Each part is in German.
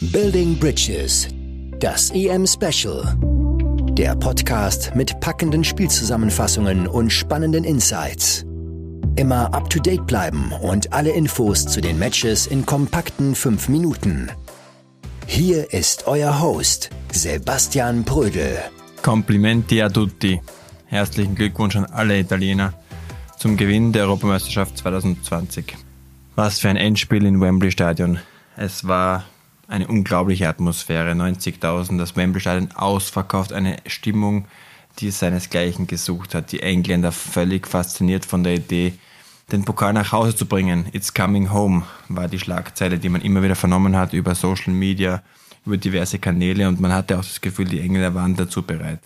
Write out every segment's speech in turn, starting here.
Building Bridges, das EM Special. Der Podcast mit packenden Spielzusammenfassungen und spannenden Insights. Immer up to date bleiben und alle Infos zu den Matches in kompakten 5 Minuten. Hier ist euer Host, Sebastian Brödel. Complimenti a tutti. Herzlichen Glückwunsch an alle Italiener zum Gewinn der Europameisterschaft 2020. Was für ein Endspiel in Wembley Stadion. Es war eine unglaubliche Atmosphäre, 90.000, das Wembley Stadion ausverkauft, eine Stimmung, die seinesgleichen gesucht hat. Die Engländer völlig fasziniert von der Idee, den Pokal nach Hause zu bringen. It's coming home war die Schlagzeile, die man immer wieder vernommen hat über Social Media, über diverse Kanäle und man hatte auch das Gefühl, die Engländer waren dazu bereit.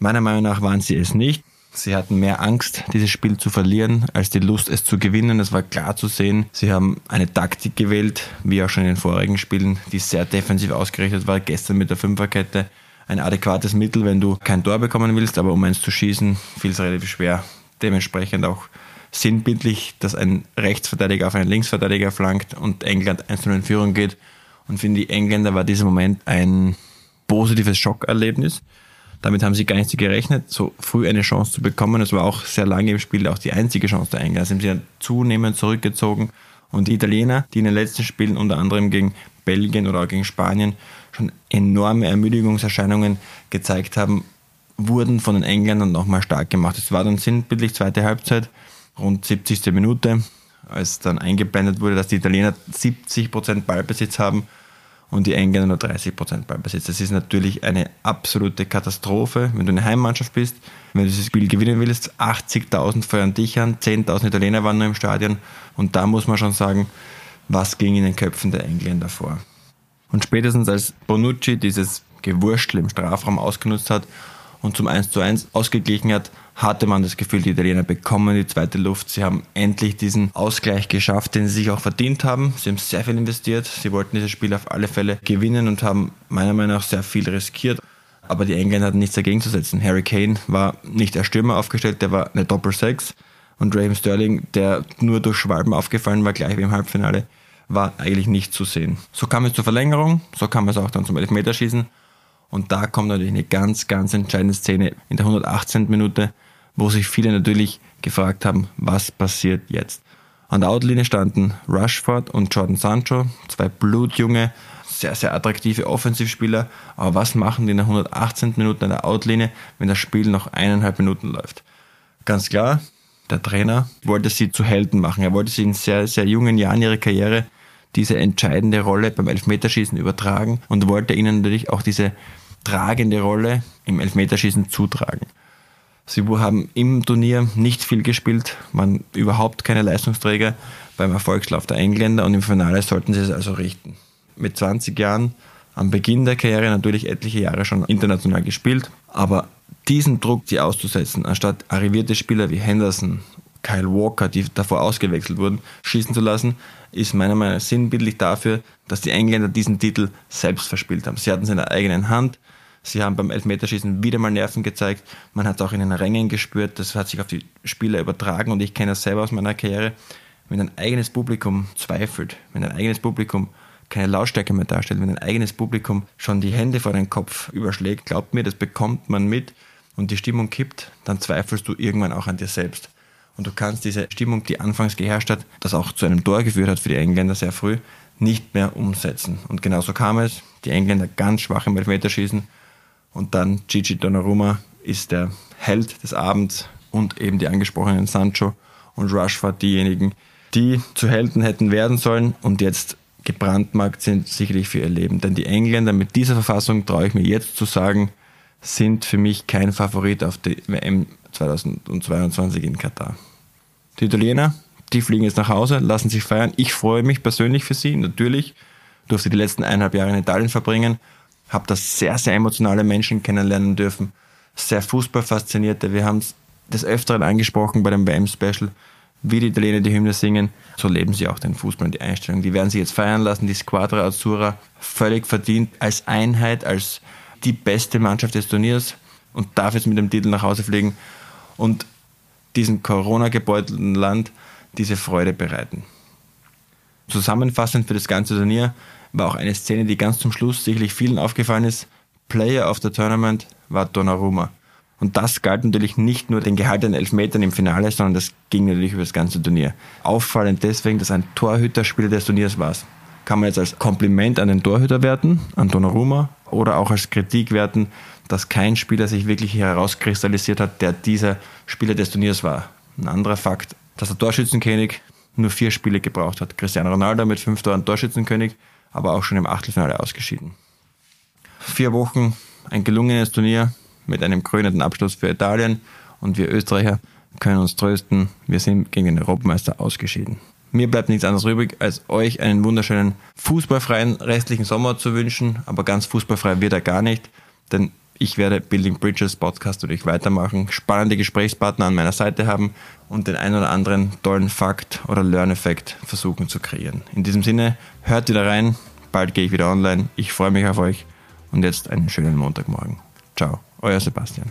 Meiner Meinung nach waren sie es nicht. Sie hatten mehr Angst, dieses Spiel zu verlieren, als die Lust, es zu gewinnen. Es war klar zu sehen. Sie haben eine Taktik gewählt, wie auch schon in den vorigen Spielen, die sehr defensiv ausgerichtet war. Gestern mit der Fünferkette ein adäquates Mittel, wenn du kein Tor bekommen willst, aber um eins zu schießen, fiel es relativ schwer. Dementsprechend auch sinnbildlich, dass ein Rechtsverteidiger auf einen Linksverteidiger flankt und England 1 in Führung geht. Und für die Engländer war dieser Moment ein positives Schockerlebnis. Damit haben sie gar nicht gerechnet, so früh eine Chance zu bekommen. Es war auch sehr lange im Spiel auch die einzige Chance der Engländer. Sie haben dann zunehmend zurückgezogen. Und die Italiener, die in den letzten Spielen unter anderem gegen Belgien oder auch gegen Spanien schon enorme Ermüdungserscheinungen gezeigt haben, wurden von den Engländern nochmal stark gemacht. Es war dann sinnbildlich zweite Halbzeit, rund 70. Minute, als dann eingeblendet wurde, dass die Italiener 70% Ballbesitz haben und die Engländer nur 30 Prozent Ballbesitz. Das ist natürlich eine absolute Katastrophe, wenn du eine Heimmannschaft bist, wenn du dieses Spiel gewinnen willst. 80.000 feuern dich an, 10.000 Italiener waren nur im Stadion und da muss man schon sagen, was ging in den Köpfen der Engländer vor. Und spätestens als Bonucci dieses Gewurschtel im Strafraum ausgenutzt hat und zum 1 zu 1 ausgeglichen hat, hatte man das Gefühl, die Italiener bekommen die zweite Luft. Sie haben endlich diesen Ausgleich geschafft, den sie sich auch verdient haben. Sie haben sehr viel investiert. Sie wollten dieses Spiel auf alle Fälle gewinnen und haben meiner Meinung nach sehr viel riskiert. Aber die Engländer hatten nichts dagegen zu setzen. Harry Kane war nicht als Stürmer aufgestellt, der war eine Doppel-Sechs. Und Raheem Sterling, der nur durch Schwalben aufgefallen war, gleich wie im Halbfinale, war eigentlich nicht zu sehen. So kam es zur Verlängerung, so kam es auch dann zum Elfmeterschießen. Und da kommt natürlich eine ganz, ganz entscheidende Szene in der 118. Minute, wo sich viele natürlich gefragt haben, was passiert jetzt. An der Outlinie standen Rushford und Jordan Sancho, zwei blutjunge, sehr, sehr attraktive Offensivspieler. Aber was machen die in der 118. Minute an der Outlinie, wenn das Spiel noch eineinhalb Minuten läuft? Ganz klar, der Trainer wollte sie zu Helden machen. Er wollte sie in sehr, sehr jungen Jahren ihrer Karriere diese entscheidende Rolle beim Elfmeterschießen übertragen und wollte ihnen natürlich auch diese tragende Rolle im Elfmeterschießen zutragen. Sie haben im Turnier nicht viel gespielt, waren überhaupt keine Leistungsträger beim Erfolgslauf der Engländer und im Finale sollten sie es also richten. Mit 20 Jahren am Beginn der Karriere natürlich etliche Jahre schon international gespielt, aber diesen Druck, sie auszusetzen, anstatt arrivierte Spieler wie Henderson, Kyle Walker, die davor ausgewechselt wurden, schießen zu lassen, ist meiner Meinung nach sinnbildlich dafür, dass die Engländer diesen Titel selbst verspielt haben. Sie hatten es in der eigenen Hand, Sie haben beim Elfmeterschießen wieder mal Nerven gezeigt. Man hat es auch in den Rängen gespürt. Das hat sich auf die Spieler übertragen. Und ich kenne das selber aus meiner Karriere. Wenn ein eigenes Publikum zweifelt, wenn ein eigenes Publikum keine Lautstärke mehr darstellt, wenn ein eigenes Publikum schon die Hände vor den Kopf überschlägt, glaubt mir, das bekommt man mit und die Stimmung kippt, dann zweifelst du irgendwann auch an dir selbst. Und du kannst diese Stimmung, die anfangs geherrscht hat, das auch zu einem Tor geführt hat für die Engländer sehr früh, nicht mehr umsetzen. Und genauso kam es. Die Engländer ganz schwach im Elfmeterschießen und dann Gigi Donnarumma ist der Held des Abends und eben die angesprochenen Sancho und Rushford diejenigen, die zu Helden hätten werden sollen und jetzt gebrandmarkt sind, sicherlich für ihr Leben. Denn die Engländer mit dieser Verfassung, traue ich mir jetzt zu sagen, sind für mich kein Favorit auf die WM 2022 in Katar. Die Italiener, die fliegen jetzt nach Hause, lassen sich feiern. Ich freue mich persönlich für sie, natürlich. Durfte die letzten eineinhalb Jahre in Italien verbringen habe da sehr, sehr emotionale Menschen kennenlernen dürfen, sehr Fußball faszinierte. Wir haben es des Öfteren angesprochen bei dem WM-Special, wie die Italiener die Hymne singen. So leben sie auch den Fußball und die Einstellung. Die werden sich jetzt feiern lassen, die Squadra Azzurra, völlig verdient, als Einheit, als die beste Mannschaft des Turniers und darf jetzt mit dem Titel nach Hause fliegen und diesem Corona-gebeutelten Land diese Freude bereiten. Zusammenfassend für das ganze Turnier, war auch eine Szene, die ganz zum Schluss sicherlich vielen aufgefallen ist. Player of the Tournament war Donnarumma. Und das galt natürlich nicht nur den gehaltenen Elfmetern im Finale, sondern das ging natürlich über das ganze Turnier. Auffallend deswegen, dass ein Torhüterspieler des Turniers war. Kann man jetzt als Kompliment an den Torhüter werten, an Donnarumma, oder auch als Kritik werten, dass kein Spieler sich wirklich herauskristallisiert hat, der dieser Spieler des Turniers war. Ein anderer Fakt, dass der Torschützenkönig nur vier Spiele gebraucht hat. Cristiano Ronaldo mit fünf Toren Torschützenkönig, aber auch schon im Achtelfinale ausgeschieden. Vier Wochen, ein gelungenes Turnier mit einem krönenden Abschluss für Italien und wir Österreicher können uns trösten, wir sind gegen den Europameister ausgeschieden. Mir bleibt nichts anderes übrig, als euch einen wunderschönen fußballfreien restlichen Sommer zu wünschen, aber ganz fußballfrei wird er gar nicht, denn ich werde Building Bridges Podcast durch weitermachen, spannende Gesprächspartner an meiner Seite haben und den einen oder anderen tollen Fakt oder Learn-Effekt versuchen zu kreieren. In diesem Sinne, hört wieder rein, bald gehe ich wieder online. Ich freue mich auf euch und jetzt einen schönen Montagmorgen. Ciao, euer Sebastian.